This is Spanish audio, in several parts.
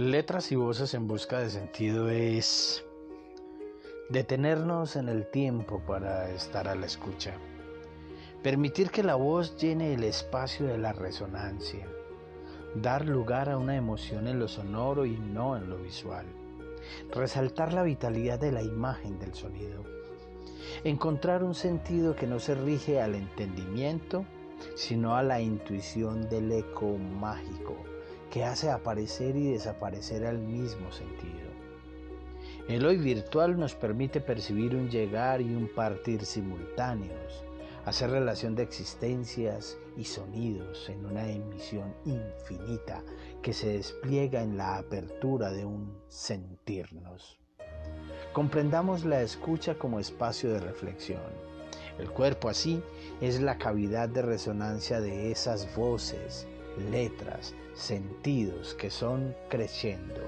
Letras y voces en busca de sentido es detenernos en el tiempo para estar a la escucha. Permitir que la voz llene el espacio de la resonancia. Dar lugar a una emoción en lo sonoro y no en lo visual. Resaltar la vitalidad de la imagen del sonido. Encontrar un sentido que no se rige al entendimiento, sino a la intuición del eco mágico que hace aparecer y desaparecer al mismo sentido. El hoy virtual nos permite percibir un llegar y un partir simultáneos, hacer relación de existencias y sonidos en una emisión infinita que se despliega en la apertura de un sentirnos. Comprendamos la escucha como espacio de reflexión. El cuerpo así es la cavidad de resonancia de esas voces, letras, sentidos que son creciendo,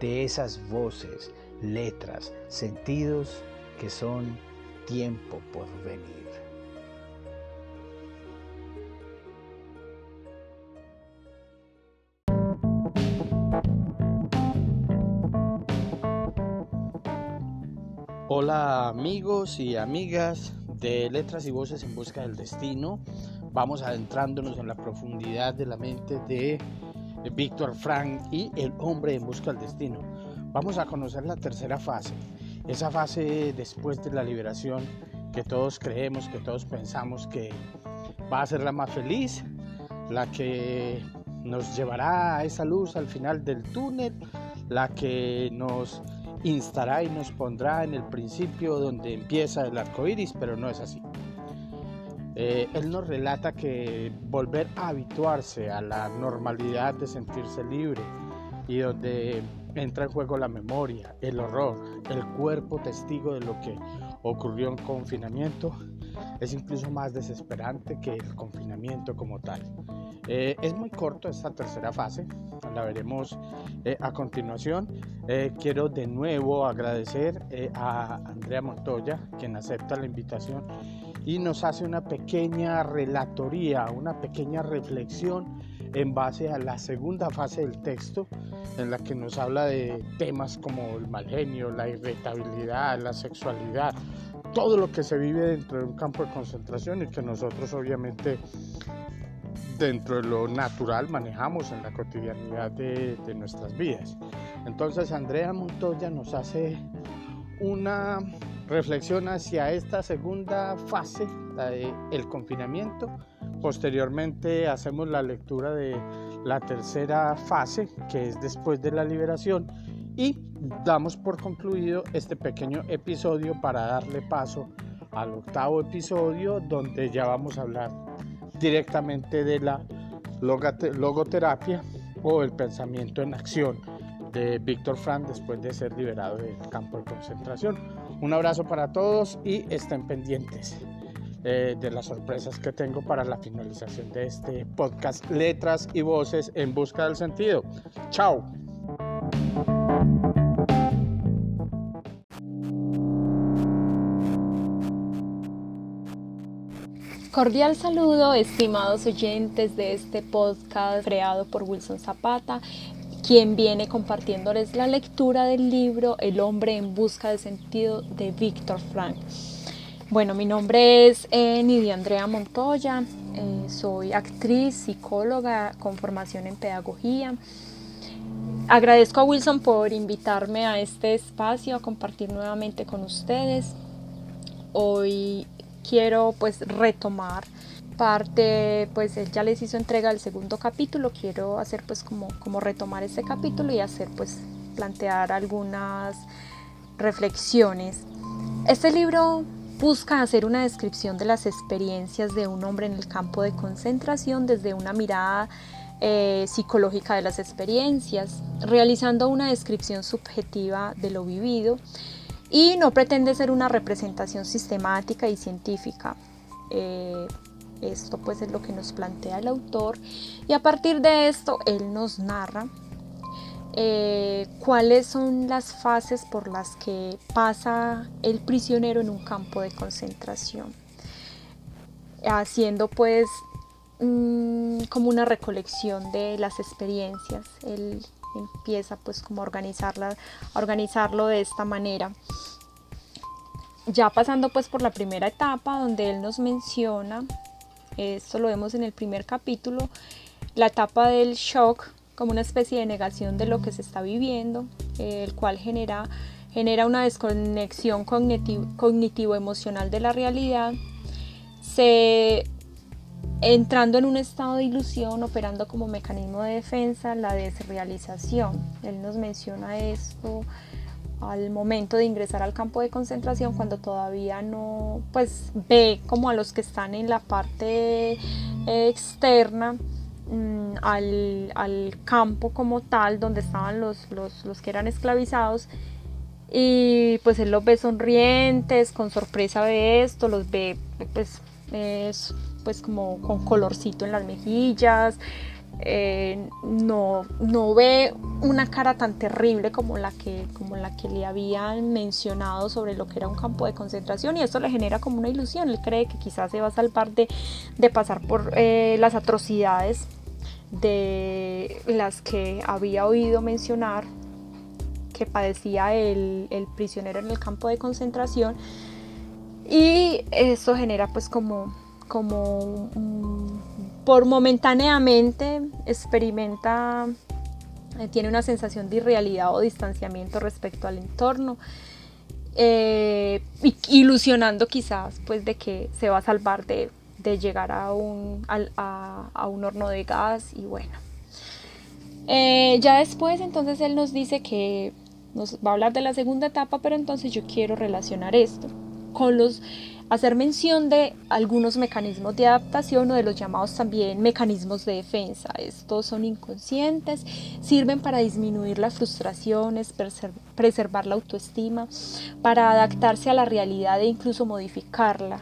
de esas voces, letras, sentidos que son tiempo por venir. Hola amigos y amigas de Letras y Voces en Busca del Destino. Vamos adentrándonos en la profundidad de la mente de Víctor Frank y El hombre en busca del destino. Vamos a conocer la tercera fase, esa fase después de la liberación que todos creemos, que todos pensamos que va a ser la más feliz, la que nos llevará a esa luz al final del túnel, la que nos instará y nos pondrá en el principio donde empieza el arco iris, pero no es así. Eh, él nos relata que volver a habituarse a la normalidad de sentirse libre y donde entra en juego la memoria, el horror, el cuerpo testigo de lo que ocurrió en confinamiento, es incluso más desesperante que el confinamiento como tal. Eh, es muy corto esta tercera fase, la veremos eh, a continuación. quiero de nuevo agradecer a Andrea Montoya, quien acepta la invitación y nos hace una pequeña relatoría, una pequeña reflexión en base a la segunda fase del texto, en la que nos habla de temas como el mal genio, la irritabilidad, la sexualidad, todo lo que se vive dentro de un campo de concentración y que nosotros obviamente dentro de lo natural manejamos en la cotidianidad de, de nuestras vidas. Entonces Andrea Montoya nos hace una reflexión hacia esta segunda fase, la de el confinamiento. Posteriormente hacemos la lectura de la tercera fase, que es después de la liberación, y damos por concluido este pequeño episodio para darle paso al octavo episodio, donde ya vamos a hablar directamente de la logoterapia o el pensamiento en acción de Víctor Frank después de ser liberado del campo de concentración. Un abrazo para todos y estén pendientes eh, de las sorpresas que tengo para la finalización de este podcast Letras y Voces en Busca del Sentido. Chao. Cordial saludo, estimados oyentes de este podcast creado por Wilson Zapata quien viene compartiéndoles la lectura del libro El hombre en busca de sentido de Víctor Frank. Bueno, mi nombre es eh, Nidia Andrea Montoya, eh, soy actriz, psicóloga con formación en pedagogía. Agradezco a Wilson por invitarme a este espacio a compartir nuevamente con ustedes. Hoy quiero pues retomar parte, pues él ya les hizo entrega del segundo capítulo, quiero hacer pues como, como retomar este capítulo y hacer pues plantear algunas reflexiones. Este libro busca hacer una descripción de las experiencias de un hombre en el campo de concentración desde una mirada eh, psicológica de las experiencias, realizando una descripción subjetiva de lo vivido y no pretende ser una representación sistemática y científica. Eh, esto pues es lo que nos plantea el autor y a partir de esto él nos narra eh, cuáles son las fases por las que pasa el prisionero en un campo de concentración, haciendo pues mm, como una recolección de las experiencias. Él empieza pues como a, organizarla, a organizarlo de esta manera. Ya pasando pues por la primera etapa donde él nos menciona, esto lo vemos en el primer capítulo, la etapa del shock como una especie de negación de lo que se está viviendo, el cual genera, genera una desconexión cognitivo-emocional de la realidad, entrando en un estado de ilusión, operando como mecanismo de defensa, la desrealización. Él nos menciona esto al momento de ingresar al campo de concentración cuando todavía no pues ve como a los que están en la parte externa mm, al, campo como tal donde estaban los, los, los que eran esclavizados y pues él los ve sonrientes con sorpresa de esto los ve pues es pues como con colorcito en las mejillas, eh, no, no ve una cara tan terrible como la, que, como la que le habían mencionado sobre lo que era un campo de concentración y esto le genera como una ilusión, él cree que quizás se va a salvar de, pasar por eh, las atrocidades de las que había oído mencionar que padecía el, prisionero en el campo de concentración y eso genera pues como como por momentáneamente experimenta, eh, tiene una sensación de irrealidad o distanciamiento respecto al entorno, eh, ilusionando quizás pues de que se va a salvar de, llegar a un, a, un, horno de gas y bueno. Eh, ya después entonces él nos dice que nos va a hablar de la segunda etapa, pero entonces yo quiero relacionar esto con los hacer mención de algunos mecanismos de adaptación o de los llamados también mecanismos de defensa. Estos son inconscientes, sirven para disminuir las frustraciones, preservar la autoestima, para adaptarse a la realidad e incluso modificarla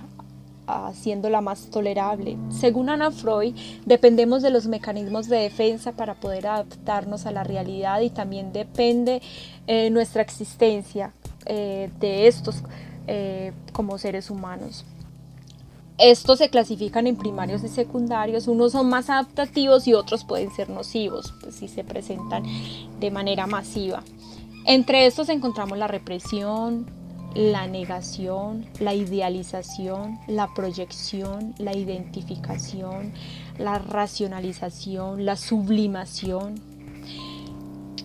haciéndola más tolerable. Según Ana Freud, dependemos de los mecanismos de defensa para poder adaptarnos a la realidad y también depende eh, nuestra existencia eh, de estos eh, como seres humanos. Estos se clasifican en primarios y secundarios, unos son más adaptativos y otros pueden ser nocivos, pues, si se presentan de manera masiva. Entre estos encontramos la represión, la negación, la idealización, la proyección, la identificación, la racionalización, la sublimación.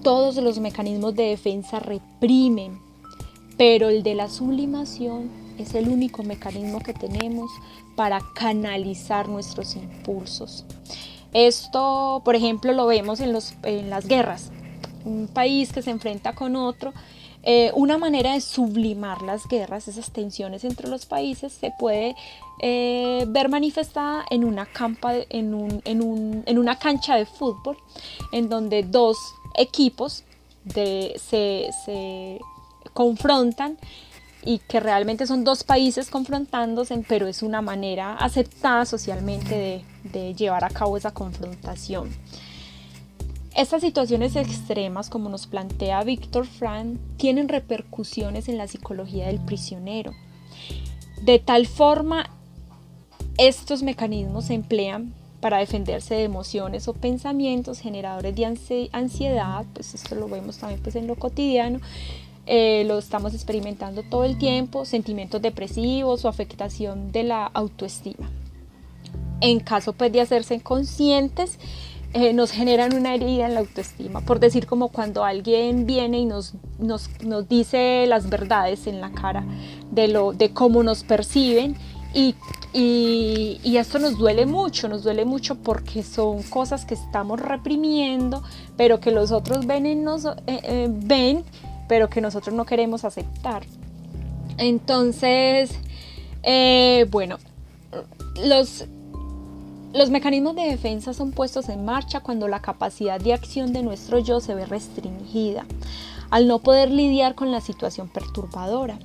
Todos los mecanismos de defensa reprimen, pero el de la sublimación es el único mecanismo que tenemos para canalizar nuestros impulsos. Esto, por ejemplo, lo vemos en, los, en las guerras. Un país que se enfrenta con otro, eh, una manera de sublimar las guerras, esas tensiones entre los países, se puede eh, ver manifestada en una, campa, en, un, en, un, en una cancha de fútbol, en donde dos equipos se, se confrontan y que realmente son dos países confrontándose, pero es una manera aceptada socialmente de, llevar a cabo esa confrontación. Estas situaciones extremas, como nos plantea Víctor Frank, tienen repercusiones en la psicología del prisionero. De tal forma, estos mecanismos se emplean para defenderse de emociones o pensamientos generadores de ansiedad, pues esto lo vemos también pues en lo cotidiano, eh, lo estamos experimentando todo el tiempo, sentimientos depresivos o afectación de la autoestima. En caso pues, de hacerse conscientes, eh, nos generan una herida en la autoestima, por decir como cuando alguien viene y nos, nos, nos dice las verdades en la cara de, lo, de cómo nos perciben y, y, y, esto nos duele mucho, nos duele mucho porque son cosas que estamos reprimiendo, pero que los otros ven, nos, eh, ven pero que nosotros no queremos aceptar. Entonces, eh, bueno, los, los mecanismos de defensa son puestos en marcha cuando la capacidad de acción de nuestro yo se ve restringida, al no poder lidiar con la situación perturbadora.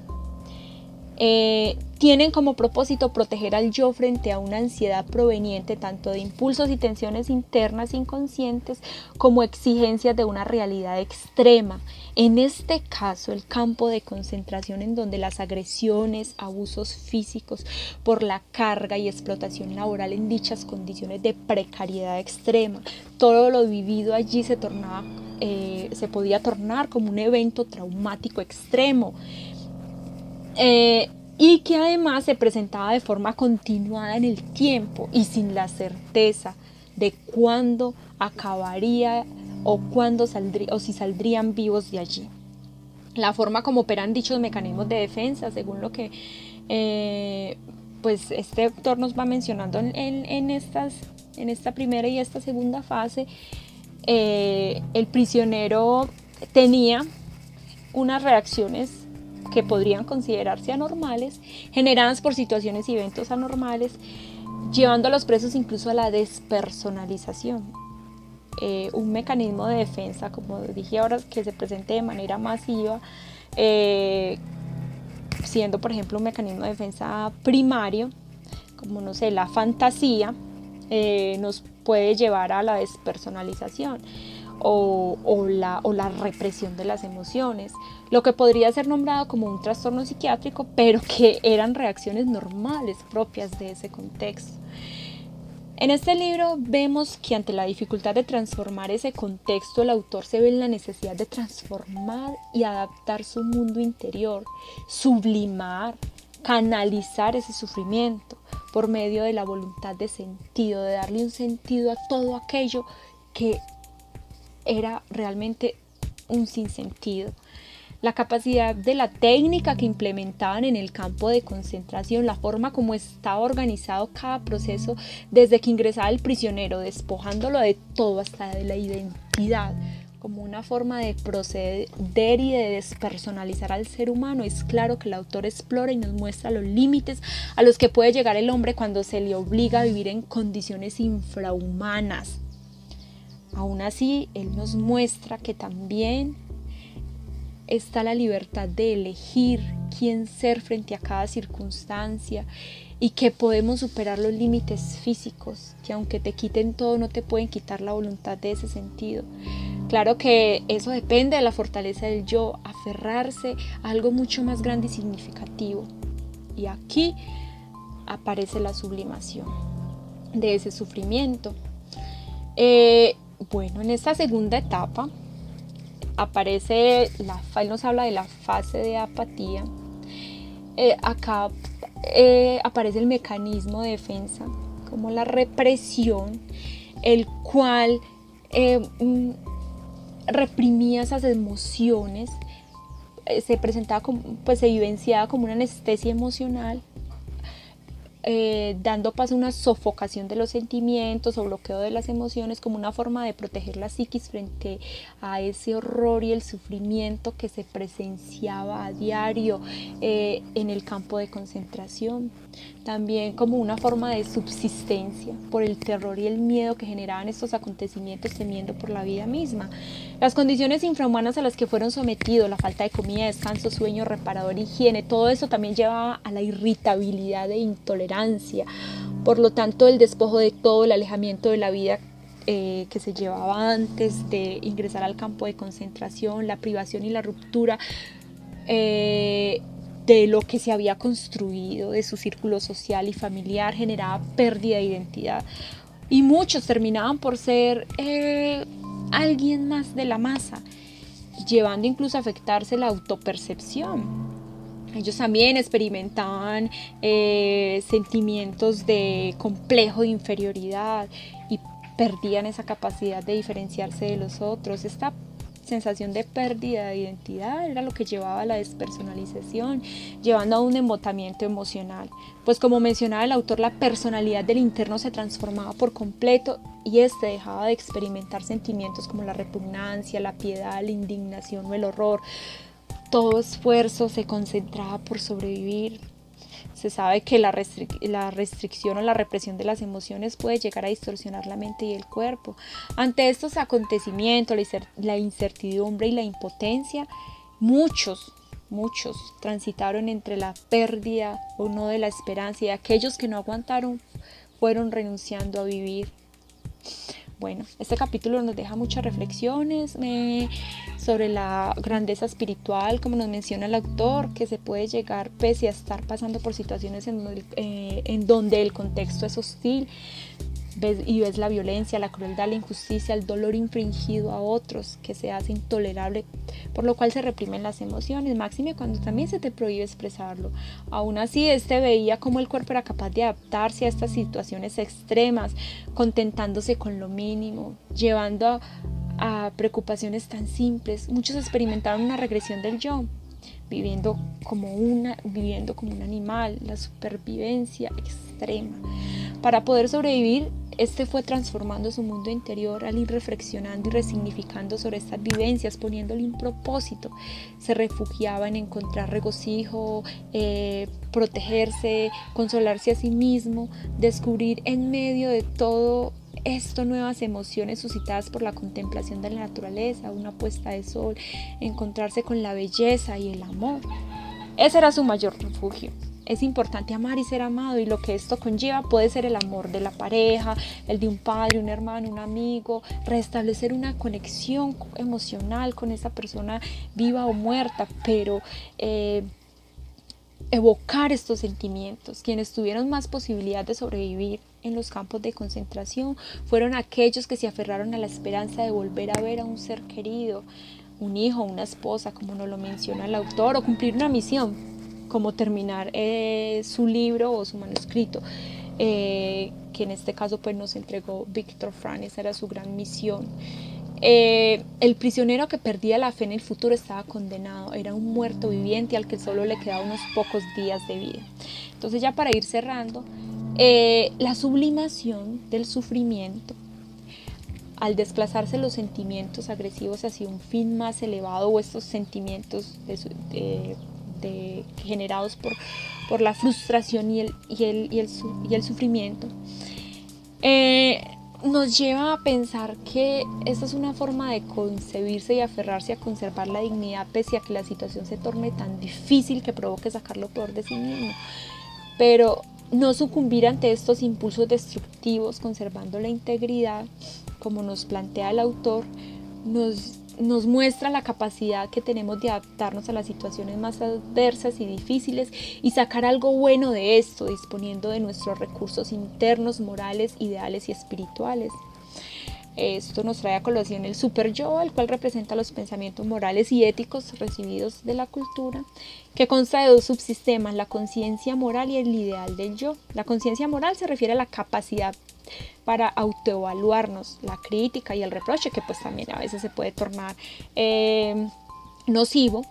Eh, tienen como propósito proteger al yo frente a una ansiedad proveniente tanto de impulsos y tensiones internas inconscientes como exigencias de una realidad extrema. En este caso, el campo de concentración en donde las agresiones, abusos físicos por la carga y explotación laboral en dichas condiciones de precariedad extrema, todo lo vivido allí se tornaba eh, se podía tornar como un evento traumático extremo. Eh, y que además se presentaba de forma continuada en el tiempo y sin la certeza de cuándo acabaría o cuándo saldría o si saldrían vivos de allí. La forma como operan dichos mecanismos de defensa, según lo que eh, pues este autor nos va mencionando en, estas, en esta primera y esta segunda fase, eh, el prisionero tenía unas reacciones que podrían considerarse anormales, generadas por situaciones y eventos anormales, llevando a los presos incluso a la despersonalización. Eh, un mecanismo de defensa, como dije ahora, que se presente de manera masiva, eh, siendo por ejemplo un mecanismo de defensa primario, como no sé, la fantasía, eh, nos puede llevar a la despersonalización o, la, o la represión de las emociones, lo que podría ser nombrado como un trastorno psiquiátrico, pero que eran reacciones normales propias de ese contexto. En este libro vemos que ante la dificultad de transformar ese contexto, el autor se ve en la necesidad de transformar y adaptar su mundo interior, sublimar, canalizar ese sufrimiento por medio de la voluntad de sentido, de darle un sentido a todo aquello que era realmente un sinsentido. La capacidad de la técnica que implementaban en el campo de concentración, la forma como estaba organizado cada proceso desde que ingresaba el prisionero, despojándolo de todo hasta de la identidad, como una forma de proceder y de despersonalizar al ser humano, es claro que el autor explora y nos muestra los límites a los que puede llegar el hombre cuando se le obliga a vivir en condiciones infrahumanas Aún así, Él nos muestra que también está la libertad de elegir quién ser frente a cada circunstancia y que podemos superar los límites físicos, que aunque te quiten todo no te pueden quitar la voluntad de ese sentido. Claro que eso depende de la fortaleza del yo, aferrarse a algo mucho más grande y significativo. Y aquí aparece la sublimación de ese sufrimiento. Eh, bueno, en esta segunda etapa aparece, la, él nos habla de la fase de apatía. Eh, acá eh, aparece el mecanismo de defensa, como la represión, el cual eh, mm, reprimía esas emociones, se presentaba como, pues se vivenciaba como una anestesia emocional eh, dando paso a una sofocación de los sentimientos o bloqueo de las emociones como una forma de proteger la psiquis frente a ese horror y el sufrimiento que se presenciaba a diario eh, en el campo de concentración. También como una forma de subsistencia por el terror y el miedo que generaban estos acontecimientos temiendo por la vida misma. Las condiciones infrahumanas a las que fueron sometidos, la falta de comida, descanso, sueño, reparador, higiene, todo eso también llevaba a la irritabilidad e intolerancia por lo tanto, el despojo de todo, el alejamiento de la vida eh, que se llevaba antes de ingresar al campo de concentración, la privación y la ruptura eh, de lo que se había construido, de su círculo social y familiar, generaba pérdida de identidad. Y muchos terminaban por ser eh, alguien más de la masa, llevando incluso a afectarse la autopercepción ellos también experimentaban eh, sentimientos de complejo de inferioridad y perdían esa capacidad de diferenciarse de los otros. Sensación de pérdida de identidad era lo que llevaba a la despersonalización, llevando a un embotamiento emocional. Pues como mencionaba el autor, la personalidad del interno se transformaba por completo y este dejaba de experimentar sentimientos como la repugnancia, la piedad, la indignación o el horror, todo esfuerzo se concentraba por sobrevivir. Se sabe que la, restricción o la represión de las emociones puede llegar a distorsionar la mente y el cuerpo. Ante estos acontecimientos, la incertidumbre y la impotencia, muchos, muchos transitaron entre la pérdida o no de la esperanza y aquellos que no aguantaron fueron renunciando a vivir. Bueno, este capítulo nos deja muchas reflexiones sobre la grandeza espiritual, como nos menciona el autor, que se puede llegar pese a estar pasando por situaciones en eh, donde el contexto es hostil. Ves, y ves la violencia, la crueldad, la injusticia, el dolor infringido a otros que se hace intolerable, por lo cual se reprimen las emociones, máxime cuando también se te prohíbe expresarlo. Aún así, este veía cómo el cuerpo era capaz de adaptarse a estas situaciones extremas, contentándose con lo mínimo, llevando a, a preocupaciones tan simples. Muchos experimentaron una regresión del yo, viviendo como, una, viviendo como un animal, la supervivencia extrema. Para poder sobrevivir, este fue transformando su mundo interior al ir reflexionando y resignificando sobre estas vivencias, poniéndole un propósito. Se refugiaba en encontrar regocijo, eh, protegerse, consolarse a sí mismo, descubrir en medio de todo esto nuevas emociones suscitadas por la contemplación de la naturaleza, una puesta de sol, encontrarse con la belleza y el amor. Ese era su mayor refugio. Es importante amar y ser amado y lo que esto conlleva puede ser el amor de la pareja, el de un padre, un hermano, un amigo, restablecer una conexión emocional con esa persona viva o muerta, pero eh, evocar estos sentimientos. Quienes tuvieron más posibilidad de sobrevivir en los campos de concentración fueron aquellos que se aferraron a la esperanza de volver a ver a un ser querido, un hijo, una esposa, como nos lo menciona el autor, o cumplir una misión, como terminar eh, su libro o su manuscrito. Eh, que en este caso pues nos entregó Víctor Frank, esa era su gran misión. Eh, el prisionero que perdía la fe en el futuro estaba condenado, era un muerto viviente al que solo le quedaba unos pocos días de vida. Entonces ya para ir cerrando, eh, la sublimación del sufrimiento, al desplazarse los sentimientos agresivos hacia un fin más elevado o estos sentimientos generados por, por, la frustración y el, y el, y el, y el sufrimiento, eh, nos lleva a pensar que esta es una forma de concebirse y aferrarse a conservar la dignidad pese a que la situación se torne tan difícil que provoque sacar lo peor de sí mismo. Pero no sucumbir ante estos impulsos destructivos, conservando la integridad, como nos plantea el autor, nos, nos muestra la capacidad que tenemos de adaptarnos a las situaciones más adversas y difíciles y sacar algo bueno de esto, disponiendo de nuestros recursos internos, morales, ideales y espirituales. Esto nos trae a colación el super yo, el cual representa los pensamientos morales y éticos recibidos de la cultura, que consta de dos subsistemas, la conciencia moral y el ideal del yo. La conciencia moral se refiere a la capacidad para autoevaluarnos, la crítica y el reproche, que pues también a veces se puede tornar eh, nocivo,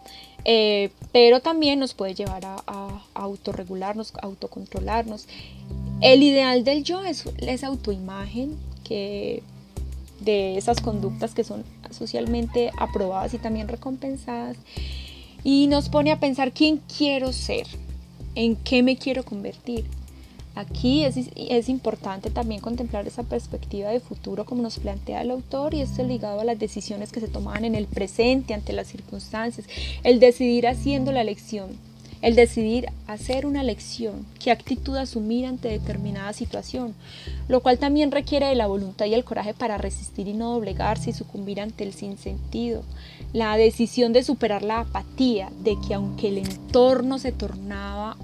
eh, pero también nos puede llevar a, a, autorregularnos, a autocontrolarnos. El ideal del yo es esa autoimagen que de esas conductas que son socialmente aprobadas y también recompensadas y nos pone a pensar quién quiero ser, en qué me quiero convertir. Aquí es, es, importante también contemplar esa perspectiva de futuro como nos plantea el autor y esto ligado a las decisiones que se tomaban en el presente ante las circunstancias, el decidir haciendo la elección el decidir hacer una elección, qué actitud asumir ante determinada situación, lo cual también requiere de la voluntad y el coraje para resistir y no doblegarse y sucumbir ante el sinsentido, la decisión de superar la apatía, de que aunque el entorno se tornaba...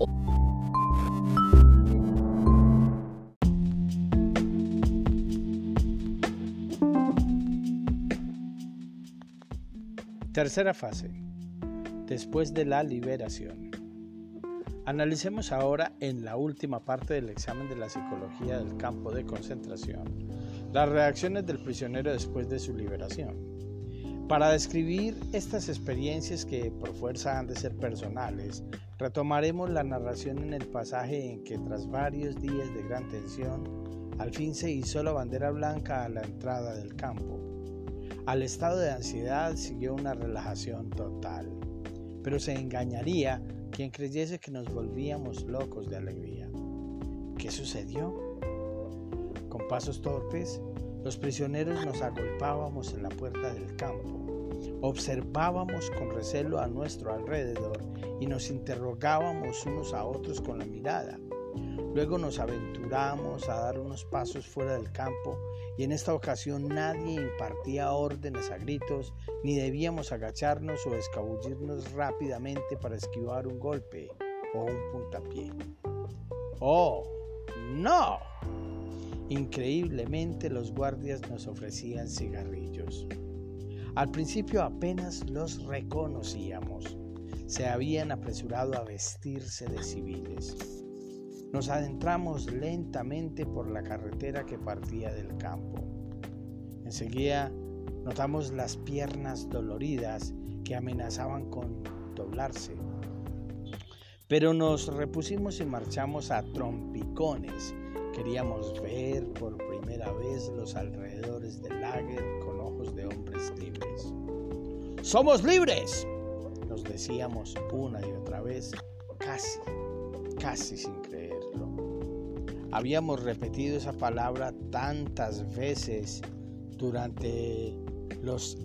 Tercera fase. Después de la liberación. Analicemos ahora en la última parte del examen de la psicología del campo de concentración las reacciones del prisionero después de su liberación. Para describir estas experiencias que por fuerza han de ser personales, retomaremos la narración en el pasaje en que tras varios días de gran tensión, al fin se hizo la bandera blanca a la entrada del campo. Al estado de ansiedad siguió una relajación total, pero se engañaría quien creyese que nos volvíamos locos de alegría. ¿Qué sucedió? Con pasos torpes, los prisioneros nos agolpábamos en la puerta del campo, observábamos con recelo a nuestro alrededor y nos interrogábamos unos a otros con la mirada. Luego nos aventuramos a dar unos pasos fuera del campo y en esta ocasión nadie impartía órdenes a gritos, ni debíamos agacharnos o escabullirnos rápidamente para esquivar un golpe o un puntapié. ¡Oh! ¡No! Increíblemente los guardias nos ofrecían cigarrillos. Al principio apenas los reconocíamos. Se habían apresurado a vestirse de civiles. Nos adentramos lentamente por la carretera que partía del campo. Enseguida notamos las piernas doloridas que amenazaban con doblarse. Pero nos repusimos y marchamos a trompicones Queríamos ver por primera vez los alrededores del lager con ojos de hombres libres. ¡Somos libres! Nos decíamos una y otra vez, casi, casi sin creerlo. Habíamos repetido esa palabra tantas veces durante los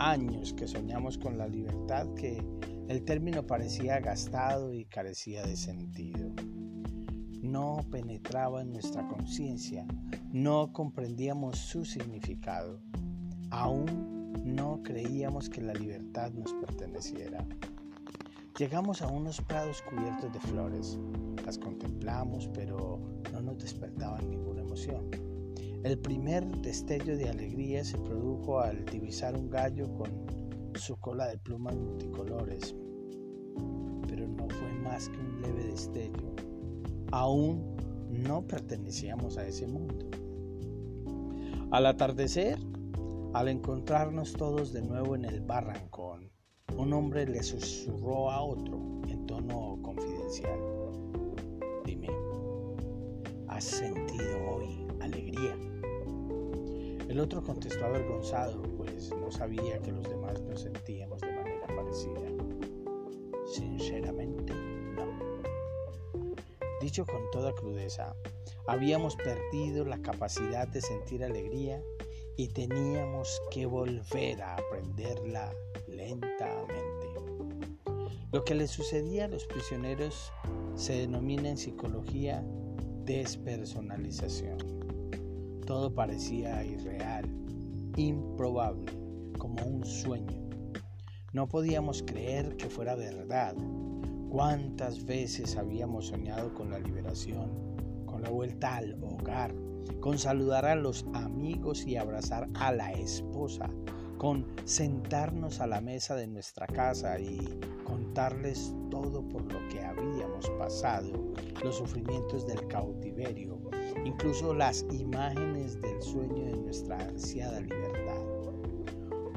años que soñamos con la libertad que el término parecía gastado y carecía de sentido. No penetraba en nuestra conciencia, no comprendíamos su significado, aún no creíamos que la libertad nos perteneciera. Llegamos a unos prados cubiertos de flores, las contemplamos pero despertaban ninguna emoción. El primer destello de alegría se produjo al divisar un gallo con su cola de plumas multicolores, pero no fue más que un leve destello aún no pertenecíamos a ese mundo. Al atardecer, al encontrarnos todos de nuevo en el barrancón, un hombre le susurró a otro en tono confidencial. ¿Has sentido hoy alegría? El otro contestó avergonzado, pues no sabía que los demás nos sentíamos de manera parecida. Sinceramente, Dicho con toda crudeza, habíamos perdido la capacidad de sentir alegría y teníamos que volver a aprenderla lentamente. Lo que le sucedía a los prisioneros se denomina en psicología despersonalización. Todo parecía irreal, improbable, como un sueño. No podíamos creer que fuera verdad ¿Cuántas veces habíamos soñado con la liberación, con la vuelta al hogar, con saludar a los amigos y abrazar a la esposa, con sentarnos a la mesa de nuestra casa y contarles todo por lo que habíamos pasado, los sufrimientos del cautiverio, incluso las imágenes del sueño de nuestra ansiada libertad?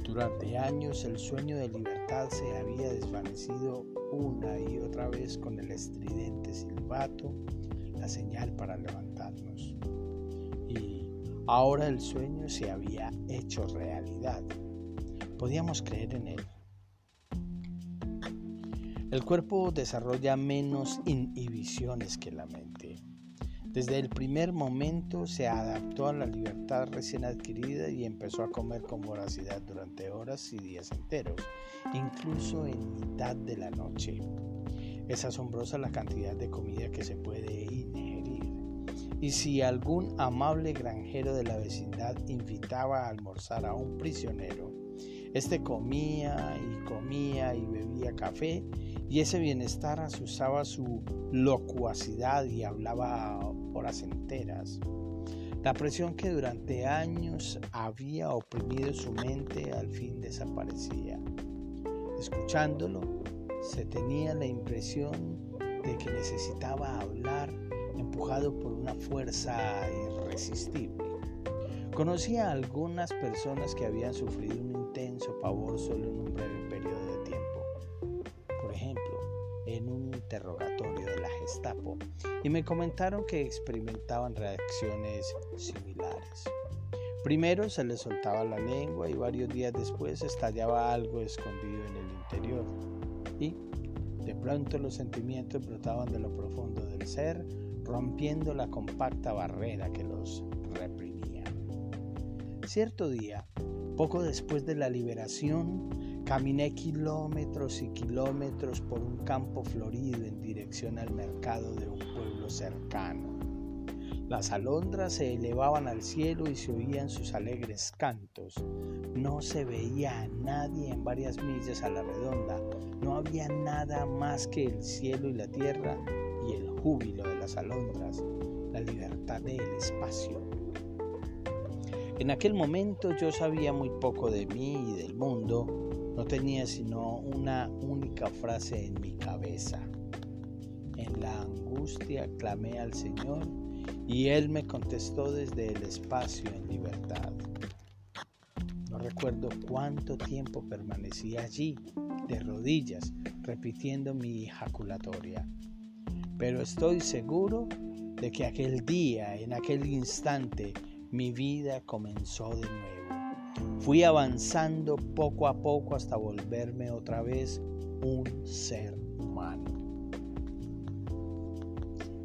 Durante años el sueño de libertad se había desvanecido una y otra vez con el estridente silbato, la señal para levantarnos. Y ahora el sueño se había hecho realidad. Podíamos creer en él. El cuerpo desarrolla menos inhibiciones que la mente. Desde el primer momento se adaptó a la libertad recién adquirida y empezó a comer con voracidad durante horas y días enteros, incluso en mitad de la noche. Es asombrosa la cantidad de comida que se puede ingerir. Y si algún amable granjero de la vecindad invitaba a almorzar a un prisionero, este comía y comía y bebía café y ese bienestar asusaba su locuacidad y hablaba horas enteras. La presión que durante años había oprimido su mente al fin desaparecía. Escuchándolo, se tenía la impresión de que necesitaba hablar empujado por una fuerza irresistible. Conocía a algunas personas que habían sufrido un intenso pavor solo en un breve periodo de tiempo. Por ejemplo, en un interrogatorio de la Gestapo y me comentaron que experimentaban reacciones similares. Primero se les soltaba la lengua y varios días después estallaba algo escondido en el interior. Y de pronto los sentimientos brotaban de lo profundo del ser, rompiendo la compacta barrera que los reprimía. Cierto día, poco después de la liberación, caminé kilómetros y kilómetros por un campo florido en dirección al mercado de un pueblo cercano. Las alondras se elevaban al cielo y se oían sus alegres cantos. No se veía a nadie en varias millas a la redonda. No había nada más que el cielo y la tierra y el júbilo de las alondras la libertad del espacio. En aquel momento yo sabía muy poco de mí y del mundo, no tenía sino una única frase en mi cabeza. En la angustia clamé al Señor y Él me contestó desde el espacio en libertad. No recuerdo cuánto tiempo permanecí allí, de rodillas, repitiendo mi ejaculatoria, pero estoy seguro de que aquel día, en aquel instante, mi vida comenzó de nuevo. Fui avanzando poco a poco hasta volverme otra vez un ser humano.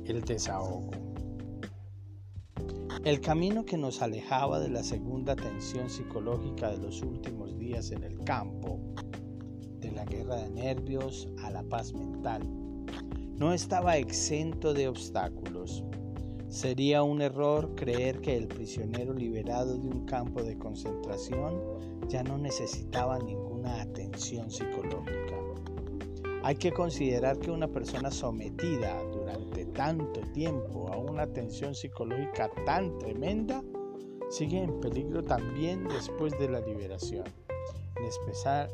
El desahogo. El camino que nos alejaba de la segunda tensión psicológica de los últimos días en el campo, de la guerra de nervios a la paz mental, no estaba exento de obstáculos. Sería un error creer que el prisionero liberado de un campo de concentración ya no necesitaba ninguna atención psicológica. Hay que considerar que una persona sometida durante tanto tiempo a una tensión psicológica tan tremenda sigue en peligro también después de la liberación, en especial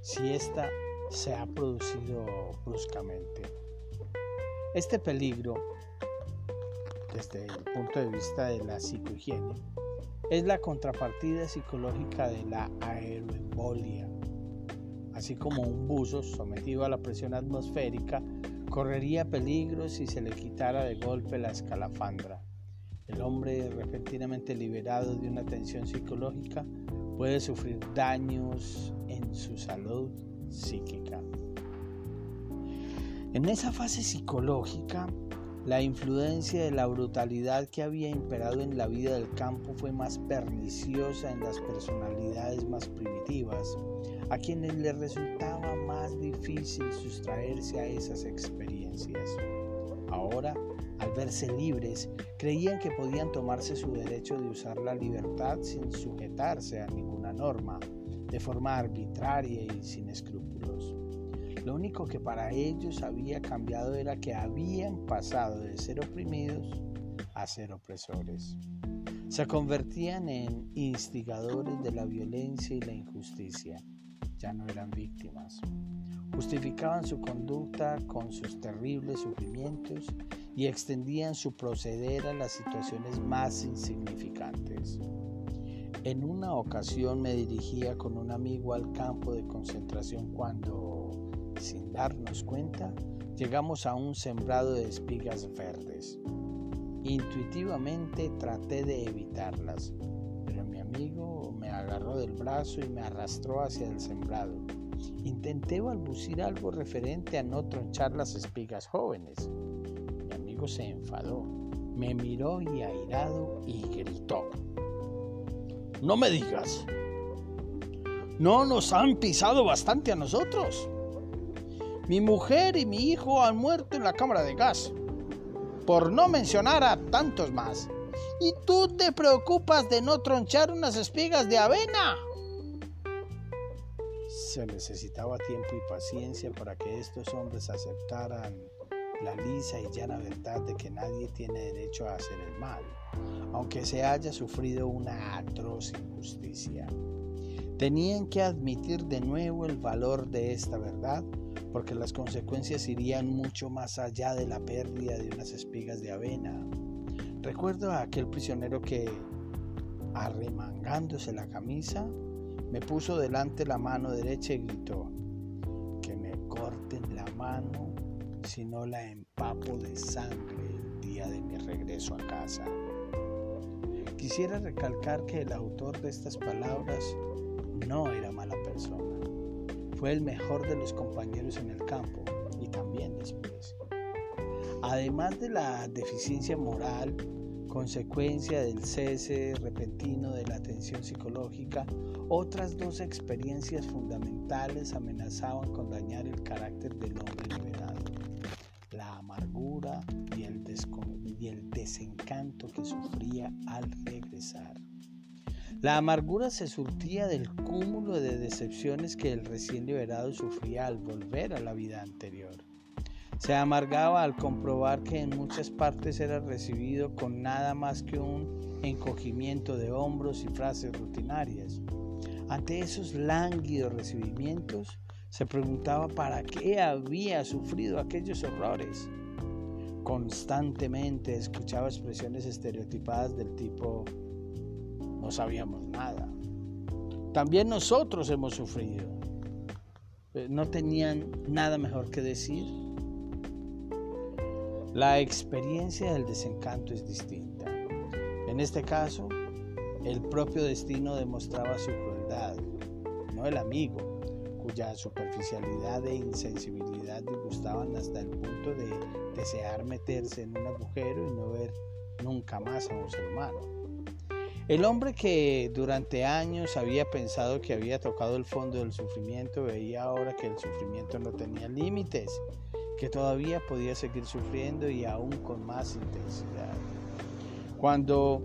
si ésta se ha producido bruscamente. Este peligro desde el punto de vista de la psicohigiene, es la contrapartida psicológica de la aeroembolia. Así como un buzo sometido a la presión atmosférica correría peligro si se le quitara de golpe la escalafandra. El hombre repentinamente liberado de una tensión psicológica puede sufrir daños en su salud psíquica. En esa fase psicológica, la influencia de la brutalidad que había imperado en la vida del campo fue más perniciosa en las personalidades más primitivas, a quienes les resultaba más difícil sustraerse a esas experiencias. Ahora, al verse libres, creían que podían tomarse su derecho de usar la libertad sin sujetarse a ninguna norma, de forma arbitraria y sin escrúpulos. Lo único que para ellos había cambiado era que habían pasado de ser oprimidos a ser opresores. Se convertían en instigadores de la violencia y la injusticia. Ya no eran víctimas. Justificaban su conducta con sus terribles sufrimientos y extendían su proceder a las situaciones más insignificantes. En una ocasión me dirigía con un amigo al campo de concentración cuando sin darnos cuenta, llegamos a un sembrado de espigas verdes. Intuitivamente traté de evitarlas, pero mi amigo me agarró del brazo y me arrastró hacia el sembrado. Intenté balbucir algo referente a no tronchar las espigas jóvenes. Mi amigo se enfadó, me miró y airado y gritó. No me digas. No nos han pisado bastante a nosotros. Mi mujer y mi hijo han muerto en la cámara de gas, por no mencionar a tantos más. Y tú te preocupas de no tronchar unas espigas de avena. Se necesitaba tiempo y paciencia para que estos hombres aceptaran la lisa y llana verdad de que nadie tiene derecho a hacer el mal, aunque se haya sufrido una atroz injusticia. Tenían que admitir de nuevo el valor de esta verdad porque las consecuencias irían mucho más allá de la pérdida de unas espigas de avena. Recuerdo a aquel prisionero que, arremangándose la camisa, me puso delante la mano derecha y gritó, que me corten la mano si no la empapo de sangre el día de mi regreso a casa. Quisiera recalcar que el autor de estas palabras no era mala persona fue el mejor de los compañeros en el campo y también después. Además de la deficiencia moral, consecuencia del cese repentino de la atención psicológica, otras dos experiencias fundamentales amenazaban con dañar el carácter del hombre liberado, la amargura y el, y el desencanto que sufría al regresar. La amargura se surtía del cúmulo de decepciones que el recién liberado sufría al volver a la vida anterior. Se amargaba al comprobar que en muchas partes era recibido con nada más que un encogimiento de hombros y frases rutinarias. Ante esos lánguidos recibimientos, se preguntaba para qué había sufrido aquellos horrores. Constantemente escuchaba expresiones estereotipadas del tipo, sabíamos nada. También nosotros hemos sufrido. Eh, no tenían nada mejor que decir. La experiencia del desencanto es distinta. En este caso, el propio destino demostraba su crueldad, no el amigo, cuya superficialidad e insensibilidad disgustaban hasta el punto de desear meterse en un agujero y no ver nunca más a un ser humano. El hombre que durante años había pensado que había tocado el fondo del sufrimiento veía ahora que el sufrimiento no tenía límites, que todavía podía seguir sufriendo y aún con más intensidad. Cuando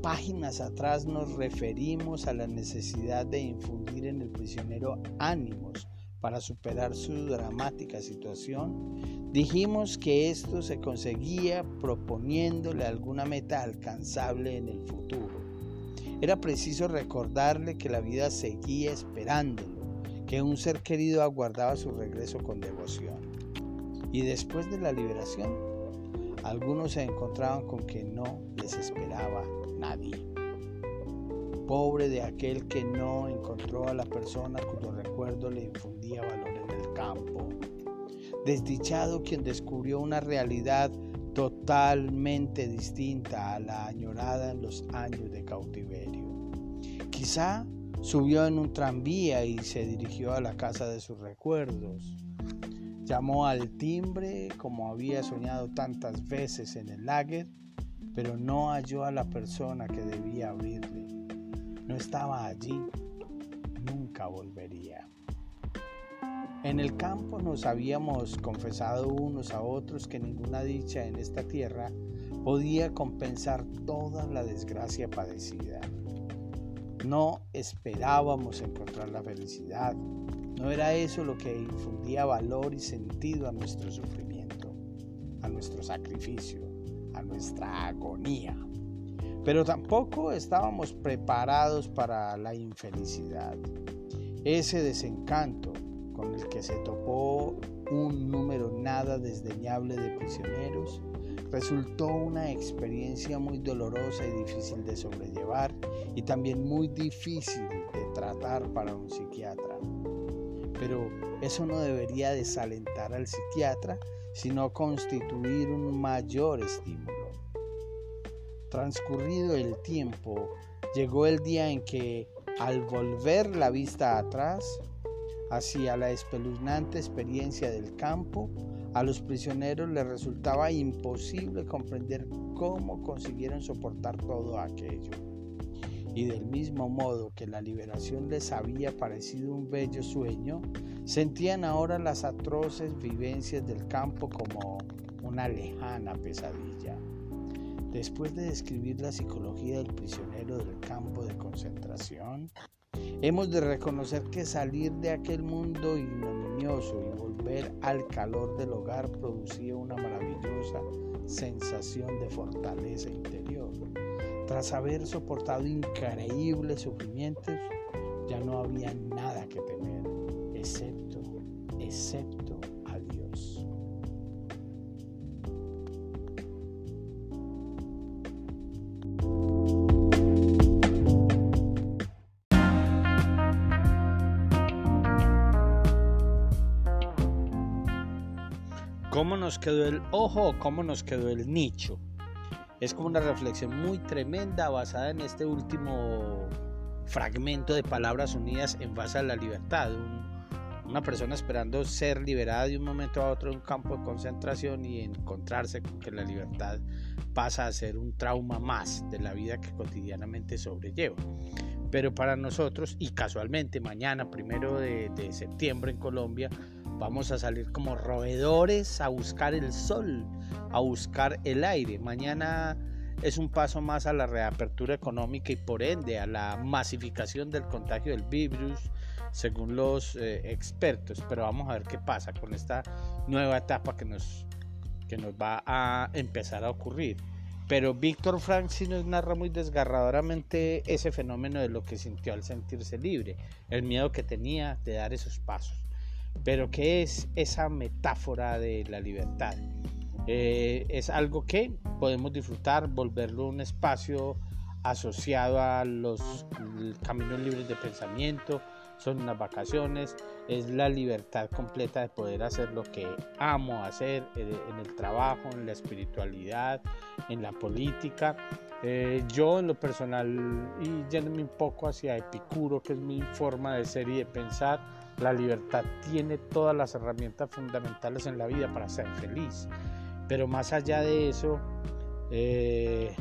páginas atrás nos referimos a la necesidad de infundir en el prisionero ánimos para superar su dramática situación, dijimos que esto se conseguía proponiéndole alguna meta alcanzable en el futuro. Era preciso recordarle que la vida seguía esperándolo, que un ser querido aguardaba su regreso con devoción. Y después de la liberación, algunos se encontraban con que no les esperaba nadie. Pobre de aquel que no encontró a la persona cuyo recuerdo le infundía valor en el campo. Desdichado quien descubrió una realidad totalmente distinta a la añorada en los años de cautiverio. Quizá subió en un tranvía y se dirigió a la casa de sus recuerdos Llamó al timbre como había soñado tantas veces en el lager, pero no halló a la persona que debía abrirle. No estaba allí, nunca volvería. En el campo nos habíamos confesado unos a otros que ninguna dicha en esta tierra podía compensar toda la desgracia padecida. No esperábamos encontrar la felicidad, no era eso lo que infundía valor y sentido a nuestro sufrimiento, a nuestro sacrificio, a nuestra agonía. Pero tampoco estábamos preparados para la infelicidad. Ese desencanto con el que se topó un número nada desdeñable de prisioneros resultó una experiencia muy dolorosa y difícil de sobrellevar y también muy difícil de tratar para un psiquiatra. Pero eso no debería desalentar al psiquiatra, sino constituir un mayor estímulo. Transcurrido el tiempo, llegó el día en que, al volver la vista atrás, hacia la espeluznante experiencia del campo, a los prisioneros les resultaba imposible comprender cómo consiguieron soportar todo aquello y del mismo modo que la liberación les había parecido un bello sueño, sentían ahora las atroces vivencias del campo como una lejana pesadilla. Después de describir la psicología del prisionero del campo de concentración, hemos de reconocer que salir de aquel mundo ignominioso y volver al calor del hogar producía una maravillosa sensación de fortaleza interior. Tras haber soportado increíbles sufrimientos, ya no había nada que temer, excepto, excepto nos quedó el ojo o cómo nos quedó el nicho? Es como una reflexión muy tremenda basada en este último fragmento de palabras unidas en base a la libertad. una persona esperando ser liberada de un momento a otro de un campo de concentración y encontrarse con que la libertad pasa a ser un trauma más de la vida que cotidianamente sobrelleva. Pero para nosotros, y casualmente mañana, primero de septiembre en Colombia, Vamos a salir como roedores a buscar el sol, a buscar el aire. Mañana es un paso más a la reapertura económica y por ende a la masificación del contagio del virus según los eh, expertos, pero vamos a ver qué pasa con esta nueva etapa que nos, que nos va a empezar a ocurrir. Pero Víctor Frank sí nos narra muy desgarradoramente ese fenómeno de lo que sintió al sentirse libre, el miedo que tenía de dar esos pasos. Pero ¿qué es esa metáfora de la libertad? Eh, es algo que podemos disfrutar, volverlo un espacio asociado a los caminos libres de pensamiento, son unas vacaciones, es la libertad completa de poder hacer lo que amo hacer eh, en el trabajo, en la espiritualidad, en la política. Eh, yo en lo personal, y yéndome un poco hacia Epicuro, que es mi forma de ser y de pensar, la libertad tiene todas las herramientas fundamentales en la vida para ser feliz. Pero más allá de eso, eh,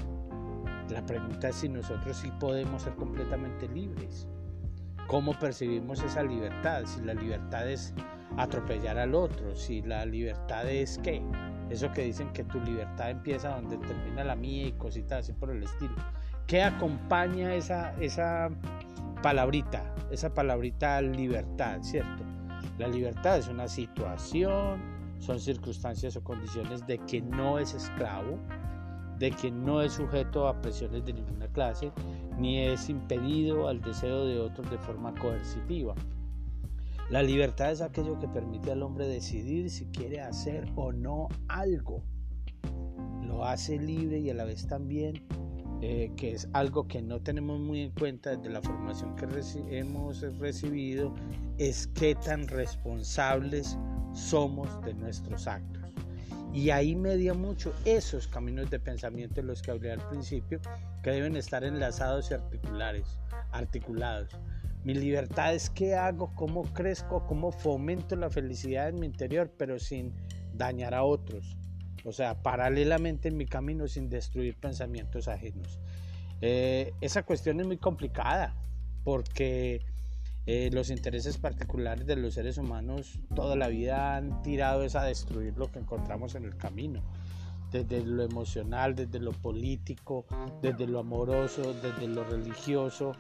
la pregunta es si nosotros sí podemos ser completamente libres cómo percibimos esa libertad, si la libertad es atropellar al otro, si la libertad es qué, eso que dicen que tu libertad empieza donde termina la mía y cositas así por el estilo. ¿Qué acompaña esa, esa palabrita, esa palabrita libertad, cierto? La libertad es una situación, son circunstancias o condiciones de que no es esclavo, de que no es sujeto a presiones de ninguna clase, ni es impedido al deseo de otros de forma coercitiva. La libertad es aquello que permite al hombre decidir si quiere hacer o no algo. Lo hace libre y a la vez también, eh, que es algo que no tenemos muy en cuenta desde la formación que hemos recibido, es qué tan responsables somos de nuestros actos. Y ahí media mucho esos caminos de pensamiento de los que hablé al principio, que deben estar enlazados y articulares, articulados. Mi libertad es qué hago, cómo crezco, cómo fomento la felicidad en mi interior, pero sin dañar a otros. O sea, paralelamente en mi camino sin destruir pensamientos ajenos. Eh, esa cuestión es muy complicada porque eh, los intereses particulares de los seres humanos toda la vida han tirado es a destruir lo que encontramos en el camino, desde lo emocional, desde lo político, desde lo amoroso, desde lo religioso,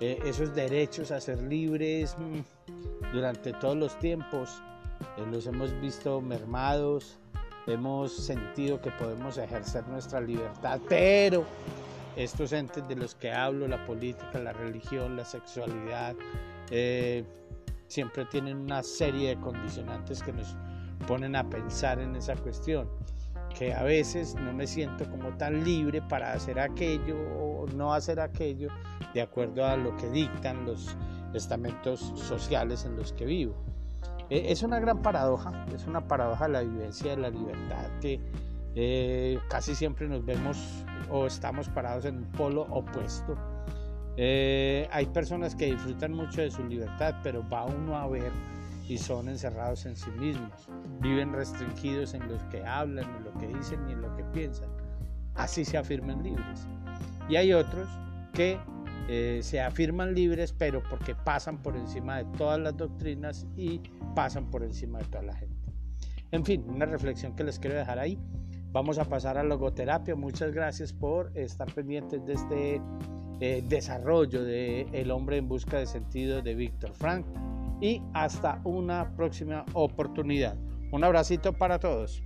eh, esos derechos a ser libres mm, durante todos los tiempos eh, los hemos visto mermados, hemos sentido que podemos ejercer nuestra libertad, pero estos entes de los que hablo, la política, la religión, la sexualidad, eh, siempre tienen una serie de condicionantes que nos ponen a pensar en esa cuestión, que a veces no me siento como tan libre para hacer aquello o no hacer aquello de acuerdo a lo que dictan los estamentos sociales en los que vivo. Eh, es una gran paradoja, es una paradoja la vivencia de la libertad que eh, casi siempre nos vemos o estamos parados en un polo opuesto eh, hay personas que disfrutan mucho de su libertad, pero va uno a ver y son encerrados en sí mismos. Viven restringidos en lo que hablan, en lo que dicen y en lo que piensan. Así se afirman libres. Y hay otros que eh, se afirman libres, pero porque pasan por encima de todas las doctrinas y pasan por encima de toda la gente. En fin, una reflexión que les quiero dejar ahí. Vamos a pasar a logoterapia. Muchas gracias por estar pendientes de este eh, desarrollo de El hombre en busca de sentido de Víctor Frank y hasta una próxima oportunidad. Un abracito para todos.